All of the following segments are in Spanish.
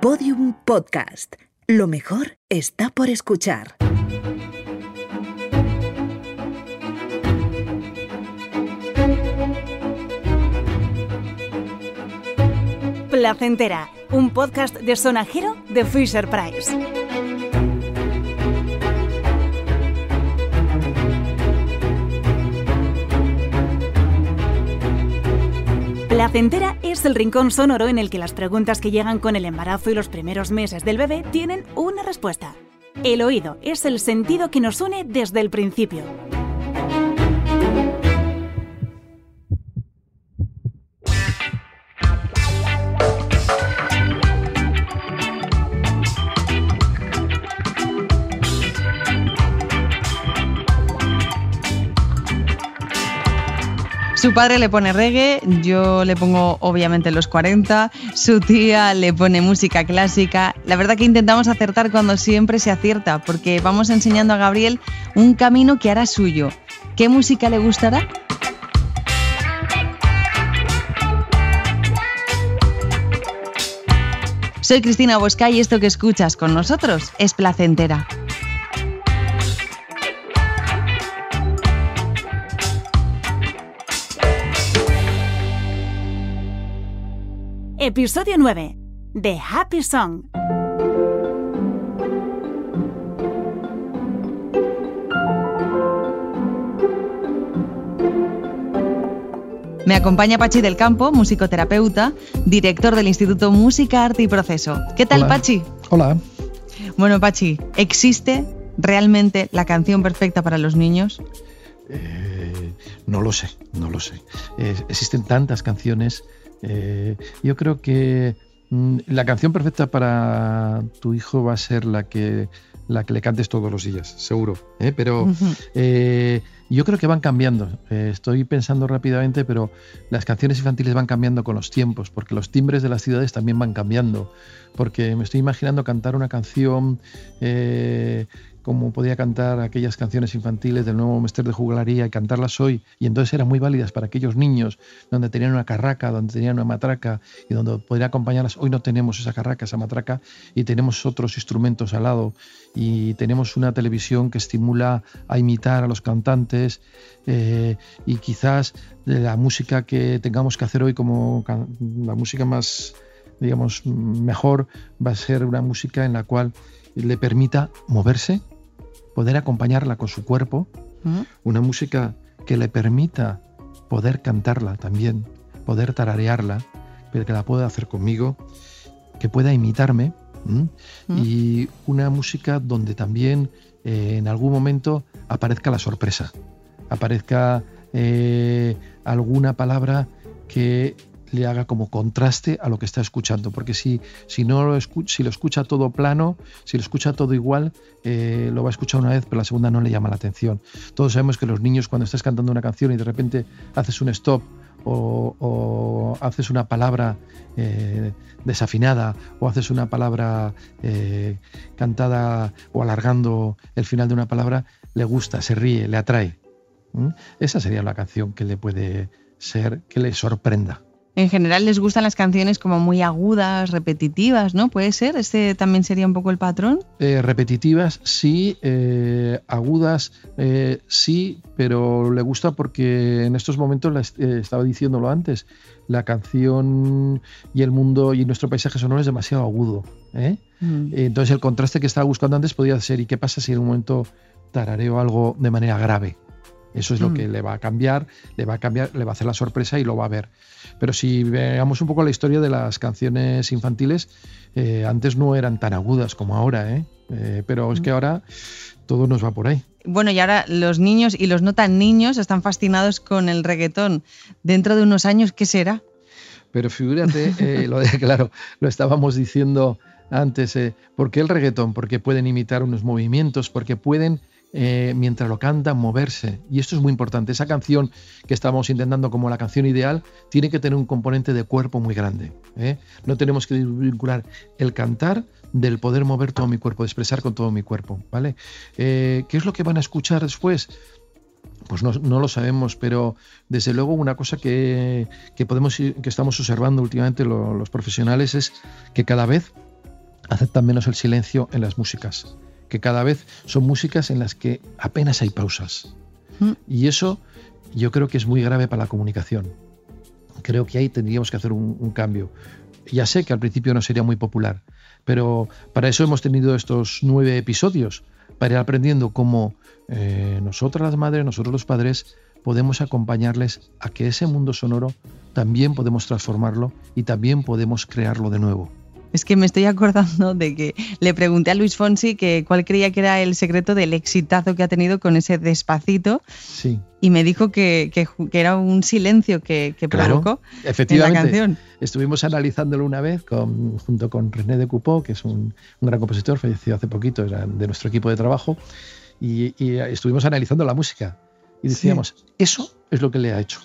Podium Podcast. Lo mejor está por escuchar. Placentera, un podcast de sonajero de Fisher Price. Placentera es el rincón sonoro en el que las preguntas que llegan con el embarazo y los primeros meses del bebé tienen una respuesta. El oído es el sentido que nos une desde el principio. Su padre le pone reggae, yo le pongo obviamente los 40, su tía le pone música clásica. La verdad que intentamos acertar cuando siempre se acierta, porque vamos enseñando a Gabriel un camino que hará suyo. ¿Qué música le gustará? Soy Cristina Bosca y esto que escuchas con nosotros es placentera. Episodio 9. The Happy Song. Me acompaña Pachi del Campo, musicoterapeuta, director del Instituto Música, Arte y Proceso. ¿Qué tal, Hola. Pachi? Hola. Bueno, Pachi, ¿existe realmente la canción perfecta para los niños? No lo sé, no lo sé. Eh, existen tantas canciones. eh, yo creo que mm, la canción perfecta para tu hijo va a ser la que, la que le cantes todos los días, seguro. ¿eh? Pero yo creo que van cambiando. Estoy pensando rápidamente, pero las canciones infantiles van cambiando con los tiempos, porque los timbres de las ciudades también van cambiando. Porque me estoy imaginando cantar una canción como podía cantar aquellas canciones infantiles del nuevo Mester de Juglaría y cantarlas hoy. Y entonces eran muy válidas para aquellos niños donde tenían una carraca, donde tenían una matraca y donde podría acompañarlas. Hoy no tenemos esa carraca, esa matraca y tenemos otros instrumentos al lado y tenemos una televisión que estimula a imitar a los cantantes eh, y quizás la música que tengamos que hacer hoy como la música más digamos mejor va a ser una música en la cual le permita moverse poder acompañarla con su cuerpo Ujú. una música que le permita poder cantarla también, poder tararearla, pero que la pueda hacer conmigo, que pueda imitarme. Mm. y una música donde también eh, en algún momento aparezca la sorpresa, aparezca eh, alguna palabra que le haga como contraste a lo que está escuchando, porque si, si no lo, escu- si lo escucha todo plano, si lo escucha todo igual, eh, lo va a escuchar una vez, pero la segunda no le llama la atención. Todos sabemos que los niños cuando estás cantando una canción y de repente haces un stop o, o haces una palabra eh, desafinada o haces una palabra eh, cantada o alargando el final de una palabra, le gusta, se ríe, le atrae. ¿Mm? Esa sería la canción que le puede ser, que le sorprenda. En general les gustan las canciones como muy agudas, repetitivas, ¿no? ¿Puede ser? ¿Este también sería un poco el patrón? Eh, repetitivas, sí, eh, agudas, eh, sí, pero le gusta porque en estos momentos, la estaba diciéndolo antes, la canción y el mundo y nuestro paisaje sonoro es demasiado agudo. Mm. Entonces el contraste que estaba buscando antes podía ser, ¿y qué pasa si en un momento tarareo algo de manera grave? Eso es lo Mm. que le va a cambiar, le va a cambiar, le va a hacer la sorpresa y lo va a ver. Pero si veamos un poco la historia de las canciones infantiles, eh, antes no eran tan agudas como ahora, ¿eh? Eh, pero es que ahora todo nos va por ahí. Bueno, y ahora los niños y los no tan niños están fascinados con el reggaetón. Dentro de unos años, ¿qué será? Pero figúrate, eh, lo de, claro, lo estábamos diciendo antes, ¿por qué el reggaetón? Porque pueden imitar unos movimientos, porque pueden, eh, mientras lo cantan, moverse. Y esto es muy importante. Esa canción que estamos intentando como la canción ideal tiene que tener un componente de cuerpo muy grande. ¿eh? No tenemos que vincular el cantar del poder mover todo mi cuerpo, de expresar con todo mi cuerpo. ¿vale? Eh, ¿Qué es lo que van a escuchar después? Pues no, no lo sabemos, pero desde luego una cosa que, que podemos que estamos observando últimamente lo- los profesionales es que cada vez aceptan menos el silencio en las músicas, que cada vez son músicas en las que apenas hay pausas. Mm. Y eso yo creo que es muy grave para la comunicación. Creo que ahí tendríamos que hacer un, cambio. Ya sé que al principio no sería muy popular, pero para eso hemos tenido estos nueve episodios, para ir aprendiendo cómo eh, nosotras las madres, nosotros los padres, podemos acompañarles a que ese mundo sonoro también podemos transformarlo y también podemos crearlo de nuevo. Es que me estoy acordando de que le pregunté a Luis Fonsi que cuál creía que era el secreto del exitazo que ha tenido con ese despacito. Sí. Y me dijo que, era un silencio que, que provocó efectivamente, en la canción. Estuvimos analizándolo una vez con, junto con René de Coupeau, que es un, gran compositor, falleció hace poquito, era de nuestro equipo de trabajo, y, estuvimos analizando la música. Y decíamos, eso es lo que le ha hecho.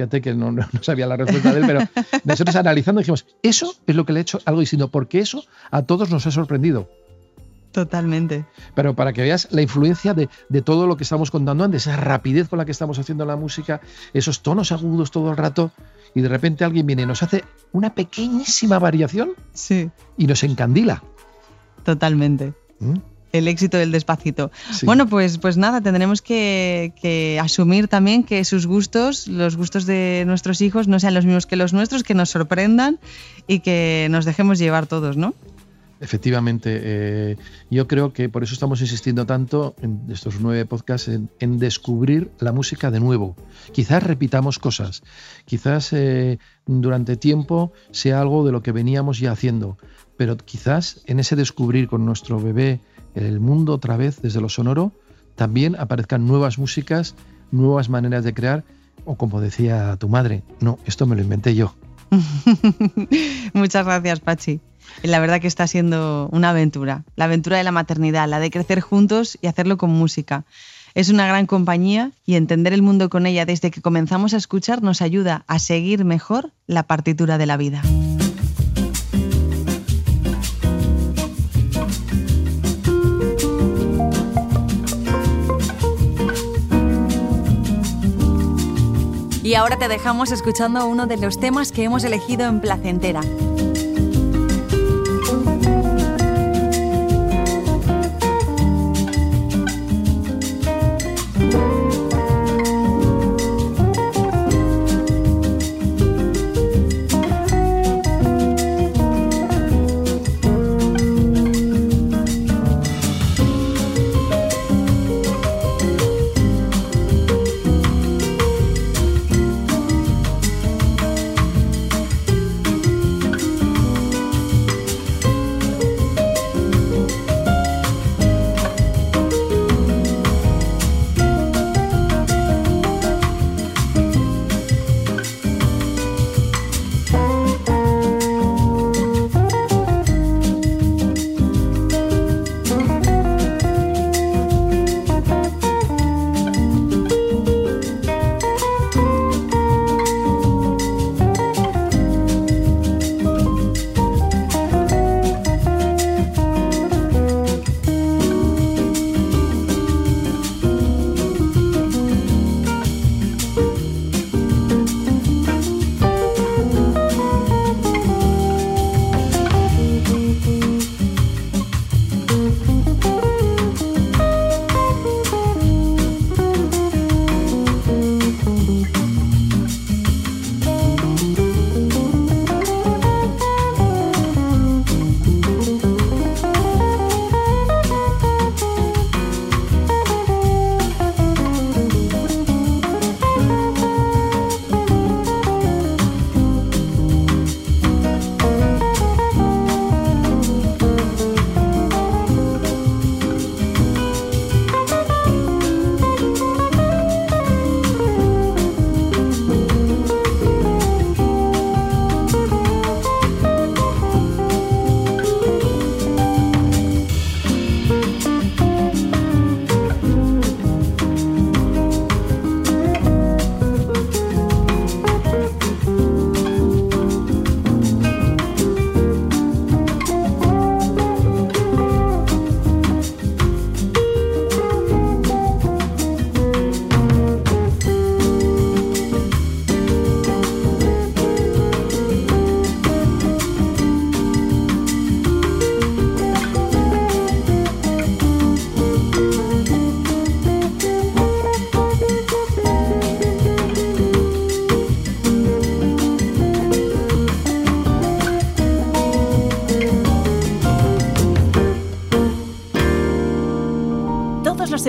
Fíjate que no, sabía la respuesta de él, pero nosotros analizando dijimos, eso es lo que le ha hecho algo distinto, porque eso a todos nos ha sorprendido. Totalmente. Pero para que veas la influencia de, todo lo que estamos contando antes, esa rapidez con la que estamos haciendo la música, esos tonos agudos todo el rato, y de repente alguien viene y nos hace una pequeñísima variación sí. y nos encandila. Totalmente. ¿Mm? El éxito del despacito. Bueno, pues, pues nada, tendremos que, asumir también que sus gustos, los gustos de nuestros hijos, no sean los mismos que los nuestros, que nos sorprendan y que nos dejemos llevar todos, ¿no? Efectivamente, eh, yo creo que por eso estamos insistiendo tanto en estos nueve podcasts en, descubrir la música de nuevo. Quizás repitamos cosas, quizás eh, durante tiempo sea algo de lo que veníamos ya haciendo, pero quizás en ese descubrir con nuestro bebé en el mundo otra vez desde lo sonoro, también aparezcan nuevas músicas, nuevas maneras de crear, o como decía tu madre, no, esto me lo inventé yo. Muchas gracias, Pachi. La verdad que está siendo una aventura, la aventura de la maternidad, la de crecer juntos y hacerlo con música. Es una gran compañía y entender el mundo con ella desde que comenzamos a escuchar nos ayuda a seguir mejor la partitura de la vida. Y ahora te dejamos escuchando uno de los temas que hemos elegido en Placentera.